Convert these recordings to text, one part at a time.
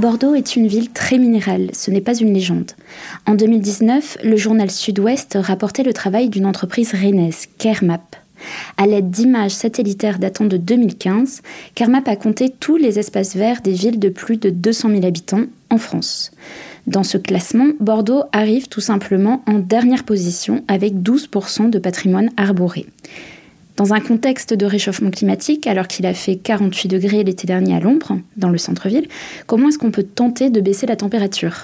Bordeaux est une ville très minérale, ce n'est pas une légende. En 2019, le journal Sud-Ouest rapportait le travail d'une entreprise rennaise, Kermap. À l'aide d'images satellitaires datant de 2015, Kermap a compté tous les espaces verts des villes de plus de 200 000 habitants en France. Dans ce classement, Bordeaux arrive tout simplement en dernière position avec 12% de patrimoine arboré. Dans un contexte de réchauffement climatique, alors qu'il a fait 48 degrés l'été dernier à l'ombre, dans le centre-ville, comment est-ce qu'on peut tenter de baisser la température?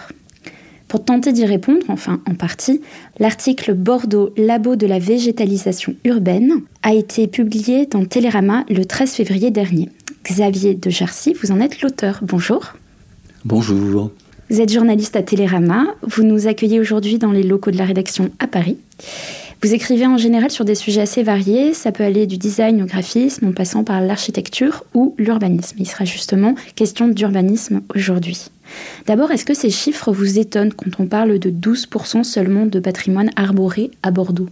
Pour tenter d'y répondre, enfin en partie, l'article Bordeaux Labo de la végétalisation urbaine a été publié dans Télérama le 13 février dernier. Xavier de Jarcy, vous en êtes l'auteur. Bonjour. Bonjour. Vous êtes journaliste à Télérama. Vous nous accueillez aujourd'hui dans les locaux de la rédaction à Paris. Vous écrivez en général sur des sujets assez variés, ça peut aller du design au graphisme en passant par l'architecture ou l'urbanisme. Il sera justement question d'urbanisme aujourd'hui. D'abord, est-ce que ces chiffres vous étonnent quand on parle de 12% seulement de patrimoine arboré à Bordeaux?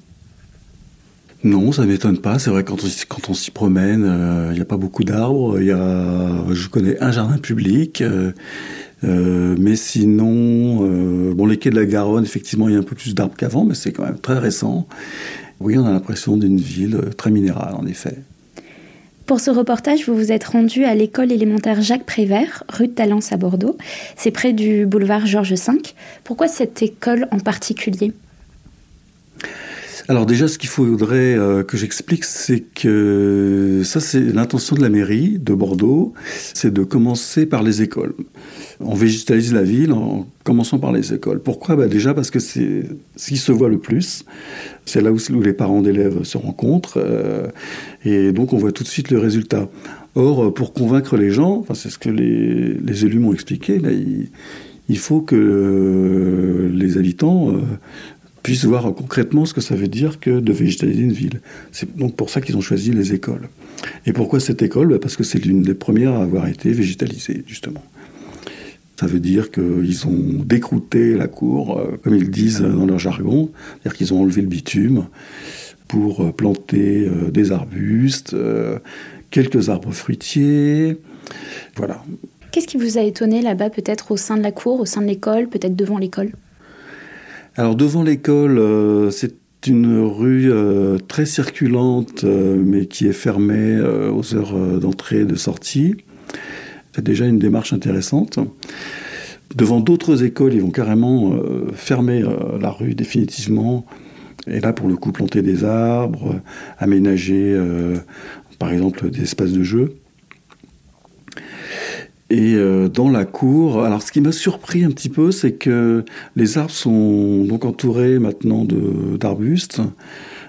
Non, ça ne m'étonne pas. C'est vrai quand on, quand on s'y promène, euh, il n'y a pas beaucoup d'arbres. Il y a, je connais un jardin public. Euh, euh, mais sinon, euh, bon, les quais de la Garonne, effectivement, il y a un peu plus d'arbres qu'avant, mais c'est quand même très récent. Oui, on a l'impression d'une ville très minérale, en effet. Pour ce reportage, vous vous êtes rendu à l'école élémentaire Jacques Prévert, rue de Talence à Bordeaux. C'est près du boulevard Georges V. Pourquoi cette école en particulier? Alors déjà, ce qu'il faudrait euh, que j'explique, c'est que ça, c'est l'intention de la mairie de Bordeaux, c'est de commencer par les écoles. On végétalise la ville en commençant par les écoles. Pourquoi? Bah Déjà parce que c'est ce qui se voit le plus. C'est là où, les parents d'élèves se rencontrent. Euh, et donc on voit tout de suite le résultat. Or, pour convaincre les gens, c'est ce que les, élus m'ont expliqué, là, il, faut que euh, les habitants puissent voir concrètement ce que ça veut dire que de végétaliser une ville. C'est donc pour ça qu'ils ont choisi les écoles. Et pourquoi cette école? Bah, Parce que c'est l'une des premières à avoir été végétalisée, justement. Ça veut dire qu'ils ont décrouté la cour, euh, comme ils disent dans leur jargon, c'est-à-dire qu'ils ont enlevé le bitume pour euh, planter euh, des arbustes, quelques arbres fruitiers. Voilà. Qu'est-ce qui vous a étonné là-bas, peut-être au sein de la cour, au sein de l'école, peut-être devant l'école? Alors devant l'école, euh, c'est une rue euh, très circulante, euh, mais qui est fermée aux heures d'entrée et de sortie. C'est déjà une démarche intéressante. Devant d'autres écoles, ils vont carrément fermer la rue définitivement. Et là, pour le coup, planter des arbres, aménager, par exemple, des espaces de jeu. Et euh, dans la cour, alors ce qui m'a surpris un petit peu, c'est que les arbres sont donc entourés maintenant d'arbustes,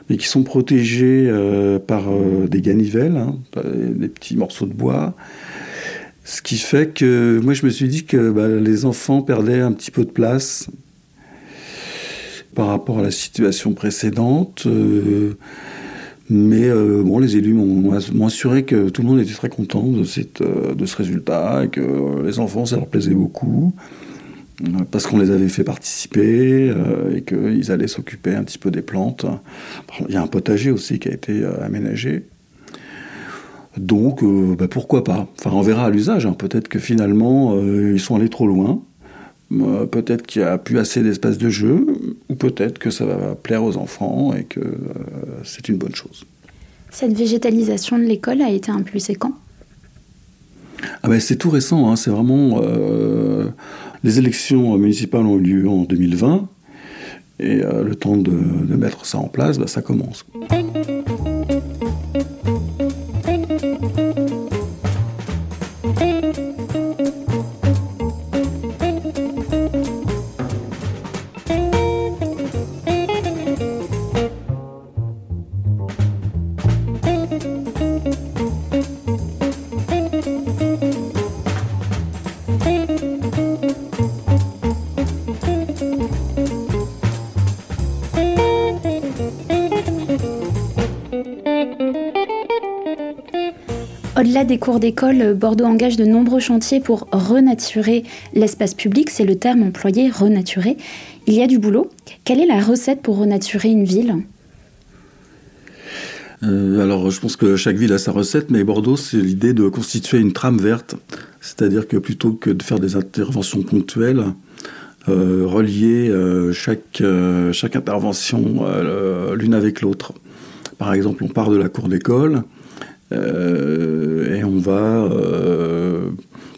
mais qui sont protégés euh, par euh, des ganivelles, hein, des petits morceaux de bois. Ce qui fait que moi je me suis dit que bah, les enfants perdaient un petit peu de place par rapport à la situation précédente. Mais euh, bon, les élus m'ont assuré que tout le monde était très content de, euh, ce résultat, et que les enfants, ça leur plaisait beaucoup, euh, parce qu'on les avait fait participer, et qu'ils allaient s'occuper un petit peu des plantes. Il y a un potager aussi qui a été aménagé. Donc, bah, pourquoi pas? Enfin, on verra à l'usage. Hein. Peut-être que finalement, ils sont allés trop loin. peut-être qu'il n'y a plus assez d'espace de jeu, peut-être que ça va plaire aux enfants et que euh, c'est une bonne chose. Cette végétalisation de l'école a été impulsée quand? Ah ben, C'est tout récent, hein. c'est vraiment... Euh, Les élections municipales ont eu lieu en 2020 et le temps de, mettre ça en place, bah, ça commence. Cours d'école, Bordeaux engage de nombreux chantiers pour renaturer l'espace public, c'est le terme employé, renaturer. Il y a du boulot. Quelle est la recette pour renaturer une ville? Euh, alors, je pense que chaque ville a sa recette, mais Bordeaux, c'est l'idée de constituer une trame verte. C'est-à-dire que plutôt que de faire des interventions ponctuelles, euh, relier euh, chaque, chaque intervention l'une avec l'autre. Par exemple, on part de la cour d'école, euh, et on va euh,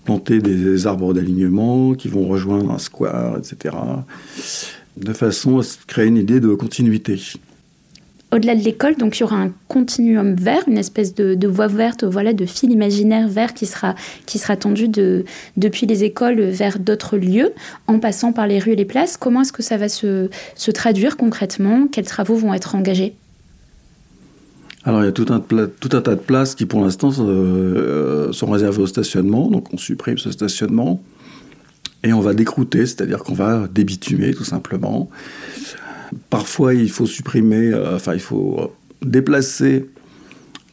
planter des arbres d'alignement qui vont rejoindre un square, etc. De façon à créer une idée de continuité au-delà de l'école, donc il y aura un continuum vert, une espèce de, voie verte, voilà, de fil imaginaire vert qui sera, qui sera tendu de, depuis les écoles vers d'autres lieux, en passant par les rues et les places. Comment est-ce que ça va se, se traduire concrètement? Quels travaux vont être engagés? Alors il y a tout un, tas de places qui pour l'instant euh, sont réservées au stationnement, donc on supprime ce stationnement et on va décrouter, c'est-à-dire qu'on va débitumer tout simplement. Parfois il faut supprimer, euh, enfin il faut déplacer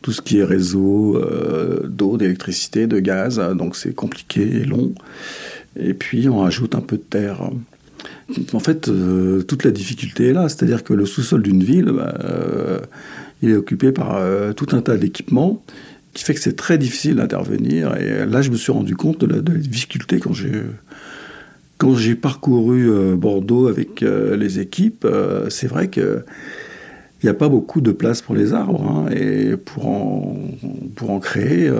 tout ce qui est réseau euh, d'eau, d'électricité, de gaz, donc c'est compliqué et long. Et puis on ajoute un peu de terre. En fait, toute la difficulté est là, c'est-à-dire que le sous-sol d'une ville, bah, il est occupé par euh, tout un tas d'équipements qui fait que c'est très difficile d'intervenir. Et là, je me suis rendu compte de la, difficulté quand j'ai quand j'ai parcouru euh, Bordeaux avec euh, les équipes. c'est vrai que il n'y a pas beaucoup de place pour les arbres, hein, et pour en, pour en créer,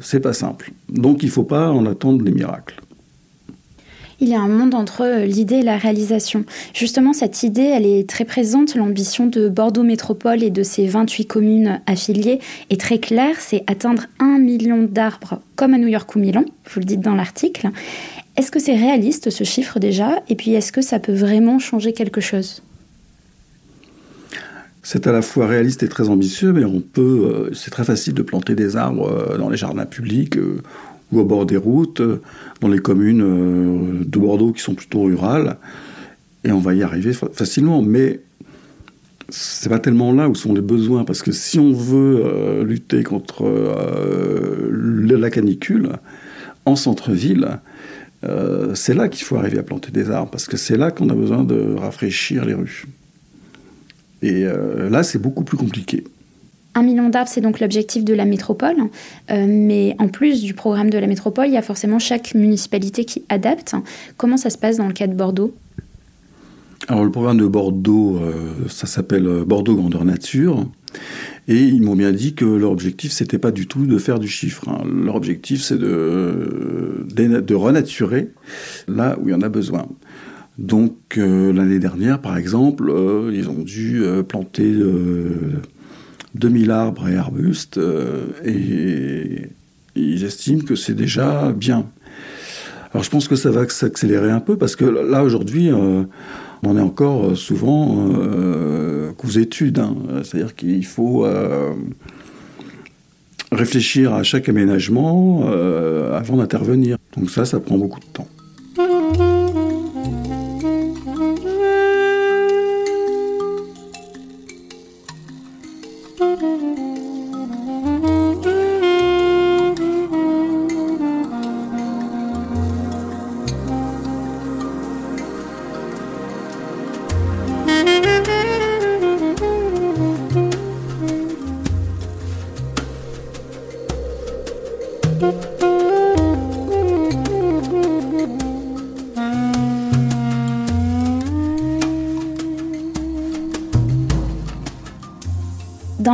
c'est pas simple. Donc il ne faut pas en attendre des miracles il y a un monde entre euh, l'idée et la réalisation. Justement, cette idée, elle est très présente. L'ambition de Bordeaux Métropole et de ses 28 communes affiliées est très claire, c'est atteindre un million d'arbres comme à New York ou Milan, vous le dites dans l'article. Est-ce que c'est réaliste ce chiffre déjà? Et puis est-ce que ça peut vraiment changer quelque chose? C'est à la fois réaliste et très ambitieux, mais on peut, euh, c'est très facile de planter des arbres euh, dans les jardins publics ou au bord des routes, euh, dans les communes euh, de Bordeaux qui sont plutôt rurales. Et on va y arriver facilement. Mais c'est pas tellement là où sont les besoins, parce que si on veut euh, lutter contre la canicule en centre-ville, c'est là qu'il faut arriver à planter des arbres, parce que c'est là qu'on a besoin de rafraîchir les rues. Et là, c'est beaucoup plus compliqué. Un million d'arbres, c'est donc l'objectif de la métropole. Euh, mais en plus du programme de la métropole, il y a forcément chaque municipalité qui adapte. Comment ça se passe dans le cas de Bordeaux? Alors le programme de Bordeaux, euh, ça s'appelle euh, Bordeaux Grandeur Nature. Et ils m'ont bien dit que leur objectif, c'était pas du tout de faire du chiffre. Hein. Leur objectif, c'est de, de, renaturer là où il y en a besoin. Donc l'année dernière, par exemple, ils ont dû planter 2000 arbres et arbustes, euh, et ils estiment que c'est déjà bien. Alors je pense que ça va s'accélérer un peu, parce que là, aujourd'hui, euh, on est encore souvent euh, études. Hein. C'est-à-dire qu'il faut réfléchir à chaque aménagement avant d'intervenir. Donc ça, ça prend beaucoup de temps.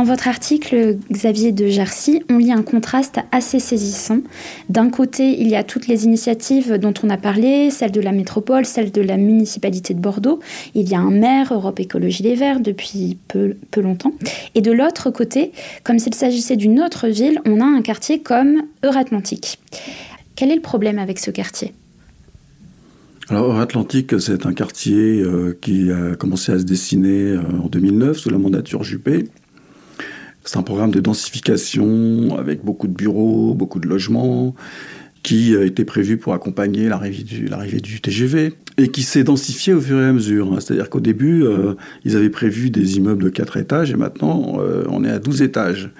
Votre article, Xavier de Jarcy, on lit un contraste assez saisissant. D'un côté, il y a toutes les initiatives dont on a parlé, celle de la métropole, celle de la municipalité de Bordeaux. Il y a un maire, Europe Écologie Les Verts, depuis peu, peu longtemps. Et de l'autre côté, comme s'il s'agissait d'une autre ville, on a un quartier comme Euratlantique. Quel est le problème avec ce quartier? Alors, Euratlantique, c'est un quartier euh, qui a commencé à se dessiner euh, en 2009 sous la mandature Juppé. C'est un programme de densification avec beaucoup de bureaux, beaucoup de logements, qui a été prévu pour accompagner l'arrivée du, TGV et qui s'est densifié au fur et à mesure. Hein. C'est-à-dire qu'au début, euh, ils avaient prévu des immeubles de 4 étages et maintenant, euh, on est à 12 étages.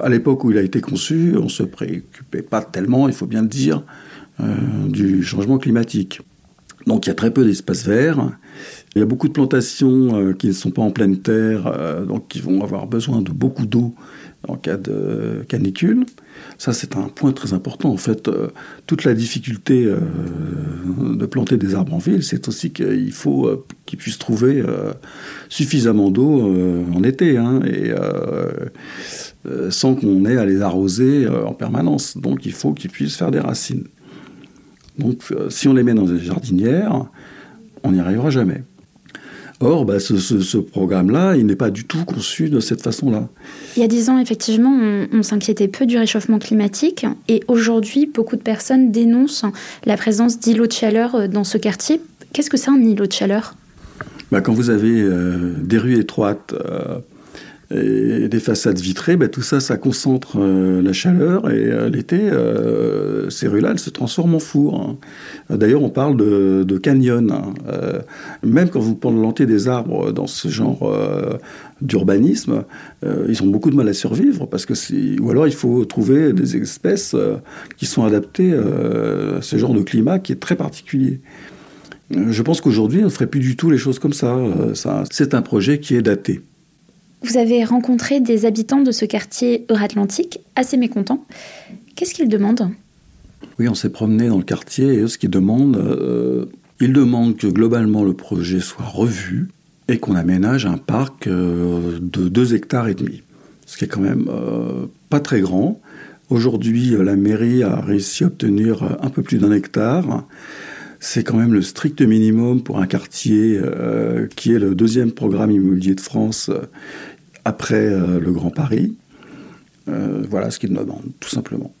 À l'époque où il a été conçu, on ne se préoccupait pas tellement, il faut bien le dire, euh, du changement climatique. Donc il y a très peu d'espaces verts. Il y a beaucoup de plantations euh, qui ne sont pas en pleine terre, euh, donc qui vont avoir besoin de beaucoup d'eau en cas de canicule. Ça, c'est un point très important. En fait, euh, toute la difficulté de planter des arbres en ville, c'est aussi qu'il faut qu'ils puissent trouver suffisamment d'eau en été, hein, et sans qu'on ait à les arroser en permanence. Donc, il faut qu'ils puissent faire des racines. Donc, si on les met dans des jardinières, on n'y arrivera jamais. Or, bah, ce, programme-là, il n'est pas du tout conçu de cette façon-là. Il y a dix ans, effectivement, on, s'inquiétait peu du réchauffement climatique. Et aujourd'hui, beaucoup de personnes dénoncent la présence d'îlots de chaleur euh, dans ce quartier. Qu'est-ce que c'est un îlot de chaleur? Bah, Quand vous avez euh, des rues étroites, euh, et des façades vitrées, ben, tout ça, ça concentre euh, la chaleur et euh, l'été, euh, ces rues-là, elles se transforment en four. Hein. D'ailleurs, on parle de, de canyon. Hein. même quand vous plantez des arbres dans ce genre d'urbanisme, ils ont beaucoup de mal à survivre parce que ou alors il faut trouver des espèces qui sont adaptées à ce genre de climat qui est très particulier. Je pense qu'aujourd'hui, on ne ferait plus du tout les choses comme ça. ça c'est un projet qui est daté. Vous avez rencontré des habitants de ce quartier Euratlantique assez mécontents. Qu'est-ce qu'ils demandent? Oui, on s'est promené dans le quartier et ce qu'ils demandent, euh, ils demandent que globalement le projet soit revu et qu'on aménage un parc euh, de 2 hectares et demi, ce qui est quand même euh, pas très grand. Aujourd'hui, la mairie a réussi à obtenir un peu plus d'un hectare. C'est quand même le strict minimum pour un quartier qui est le deuxième programme immobilier de France après euh, le Grand Paris. Euh, voilà ce qu'ils demandent, tout simplement.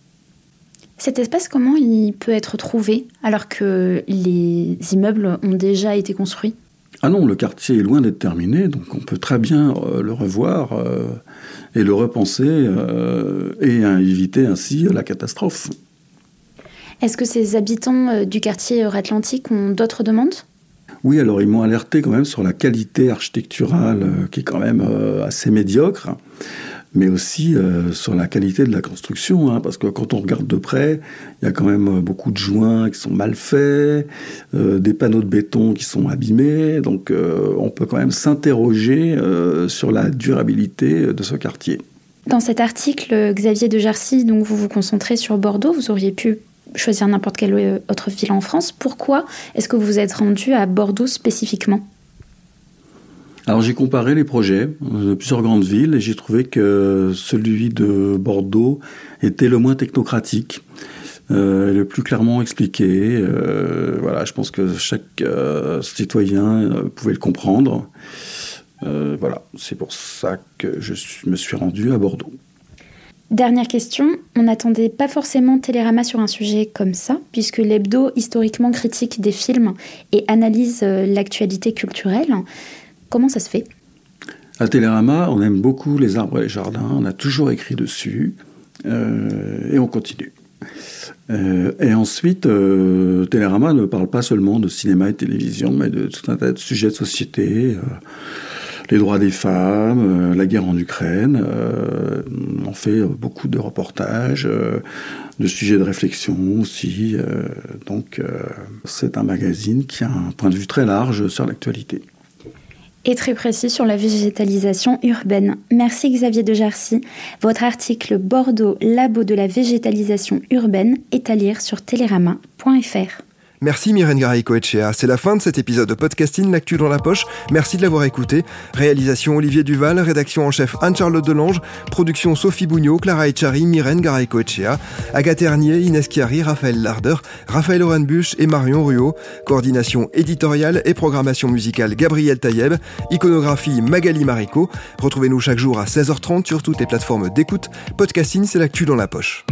Cet espace, comment il peut être trouvé alors que les immeubles ont déjà été construits? Ah non, le quartier est loin d'être terminé, donc on peut très bien euh, le revoir et le repenser et éviter ainsi la catastrophe. Est-ce que ces habitants du quartier Atlantique ont d'autres demandes? Oui, alors ils m'ont alerté quand même sur la qualité architecturale euh, qui est quand même euh, assez médiocre, mais aussi euh, sur la qualité de la construction, hein, parce que quand on regarde de près, il y a quand même beaucoup de joints qui sont mal faits, des panneaux de béton qui sont abîmés, donc on peut quand même s'interroger sur la durabilité de ce quartier. Dans cet article, Xavier de Jarcy, donc vous vous concentrez sur Bordeaux, vous auriez pu choisir n'importe quelle euh, autre ville en France. Pourquoi est-ce que vous vous êtes rendu à Bordeaux spécifiquement? Alors j'ai comparé les projets de plusieurs grandes villes et j'ai trouvé que celui de Bordeaux était le moins technocratique, euh, le plus clairement expliqué. Euh, voilà, je pense que chaque citoyen pouvait le comprendre. voilà, c'est pour ça que je me suis rendu à Bordeaux. Dernière question, on n'attendait pas forcément Télérama sur un sujet comme ça, puisque l'hebdo historiquement critique des films et analyse euh, l'actualité culturelle. Comment ça se fait? À Télérama, on aime beaucoup les arbres et les jardins, on a toujours écrit dessus, euh, et on continue. Euh, et ensuite, Télérama ne parle pas seulement de cinéma et télévision, mais de tout un tas de sujets de société les droits des femmes, euh, la guerre en Ukraine. Euh, on fait beaucoup de reportages, euh, de sujets de réflexion aussi. donc c'est un magazine qui a un point de vue très large sur l'actualité. Et très précis sur la végétalisation urbaine. Merci Xavier de Jarcy. Votre article Bordeaux, labo de la végétalisation urbaine est à lire sur télérama.fr. Merci Myrène Garay-Coetchea. C'est la fin de cet épisode de podcasting L'actu dans la poche. Merci de l'avoir écouté. Réalisation Olivier Duval, rédaction en chef Anne-Charlotte Delange, production Sophie Bougnot, Clara Echari, Myrène Garay-Coetchea, Agathe Hernier, Inès Chiari, Raphaël Larder, Raphaël Orenbuch et Marion Ruot. Coordination éditoriale et programmation musicale Gabriel Taïeb. Iconographie Magali Marico. Retrouvez-nous chaque jour à 16h30 sur toutes les plateformes d'écoute. Podcasting, c'est l'actu dans la poche.